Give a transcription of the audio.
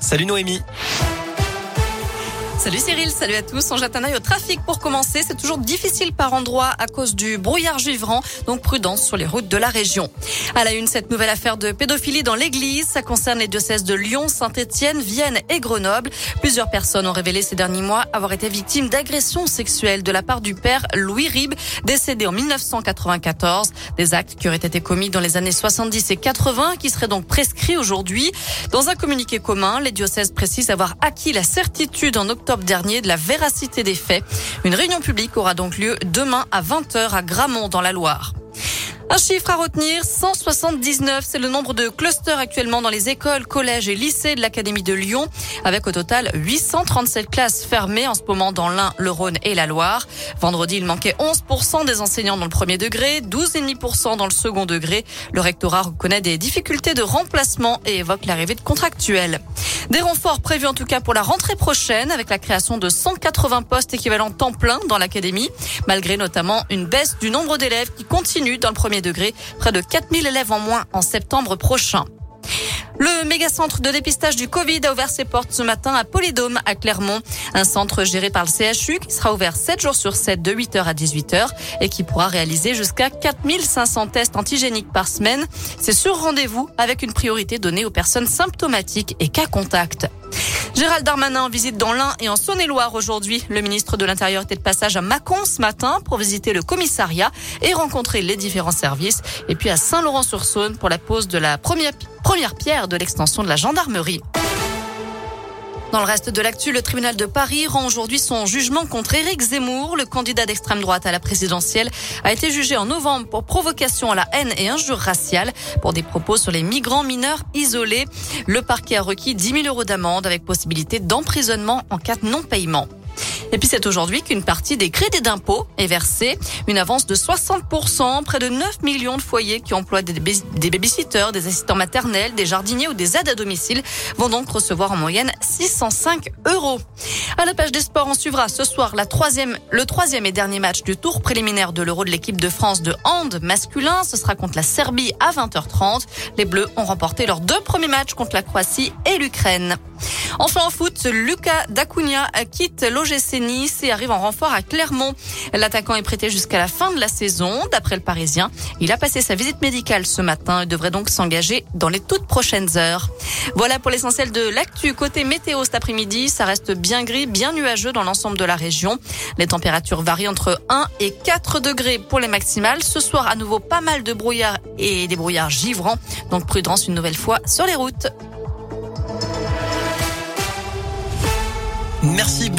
Salut Noémie. Salut Cyril, salut à tous. On jette un œil au trafic pour commencer. C'est toujours difficile par endroits à cause du brouillard givrant, donc prudence sur les routes de la région. À la une, cette nouvelle affaire de pédophilie dans l'église. Ça concerne les diocèses de Lyon, Saint-Etienne, Vienne et Grenoble. Plusieurs personnes ont révélé ces derniers mois avoir été victimes d'agressions sexuelles de la part du père Louis Rib, décédé en 1994. Des actes qui auraient été commis dans les années 70 et 80, qui seraient donc prescrits aujourd'hui. Dans un communiqué commun, les diocèses précisent avoir acquis la certitude en octobre dernier de la véracité des faits. Une réunion publique aura donc lieu demain à 20h à Gramont dans la Loire. Un chiffre à retenir, 179, c'est le nombre de clusters actuellement dans les écoles, collèges et lycées de l'Académie de Lyon, avec au total 837 classes fermées en ce moment dans l'Ain, le Rhône et la Loire. Vendredi, il manquait 11% des enseignants dans le premier degré, 12,5% dans le second degré. Le rectorat reconnaît des difficultés de remplacement et évoque l'arrivée de contractuels. Des renforts prévus en tout cas pour la rentrée prochaine avec la création de 180 postes équivalents temps plein dans l'académie, malgré notamment une baisse du nombre d'élèves qui continue dans le premier degré, près de 4000 élèves en moins en septembre prochain. Le méga-centre de dépistage du Covid a ouvert ses portes ce matin à Polydôme, à Clermont. Un centre géré par le CHU qui sera ouvert 7 jours sur 7 de 8h à 18h et qui pourra réaliser jusqu'à 4500 tests antigéniques par semaine. C'est sur rendez-vous avec une priorité donnée aux personnes symptomatiques et cas contact. Gérald Darmanin en visite dans l'Ain et en Saône-et-Loire aujourd'hui. Le ministre de l'Intérieur était de passage à Mâcon ce matin pour visiter le commissariat et rencontrer les différents services. Et puis à Saint-Laurent-sur-Saône pour la pose de la première, première pierre de l'extension de la gendarmerie. Dans le reste de l'actu, le tribunal de Paris rend aujourd'hui son jugement contre Éric Zemmour. Le candidat d'extrême droite à la présidentielle a été jugé en novembre pour provocation à la haine et injure raciale pour des propos sur les migrants mineurs isolés. Le parquet a requis 10 000 euros d'amende avec possibilité d'emprisonnement en cas de non-paiement. Et puis c'est aujourd'hui qu'une partie des crédits d'impôt est versée. Une avance de 60%. Près de 9 millions de foyers qui emploient des, babysitters, des assistants maternels, des jardiniers ou des aides à domicile vont donc recevoir en moyenne 605 euros. À la page des sports, on suivra ce soir la troisième, le troisième et dernier match du tour préliminaire de l'Euro de l'équipe de France de hand masculin. Ce sera contre la Serbie à 20h30. Les Bleus ont remporté leurs deux premiers matchs contre la Croatie et l'Ukraine. Enfin en foot, Lucas Dacunia quitte l'OGC Nice et arrive en renfort à Clermont. L'attaquant est prêté jusqu'à la fin de la saison. D'après le Parisien, il a passé sa visite médicale ce matin et devrait donc s'engager dans les toutes prochaines heures. Voilà pour l'essentiel de l'actu. Côté météo cet après-midi, ça reste bien gris, bien nuageux dans l'ensemble de la région. Les températures varient entre 1 et 4 degrés pour les maximales. Ce soir, à nouveau, pas mal de brouillard et des brouillards givrants. Donc prudence une nouvelle fois sur les routes. Merci. Bonne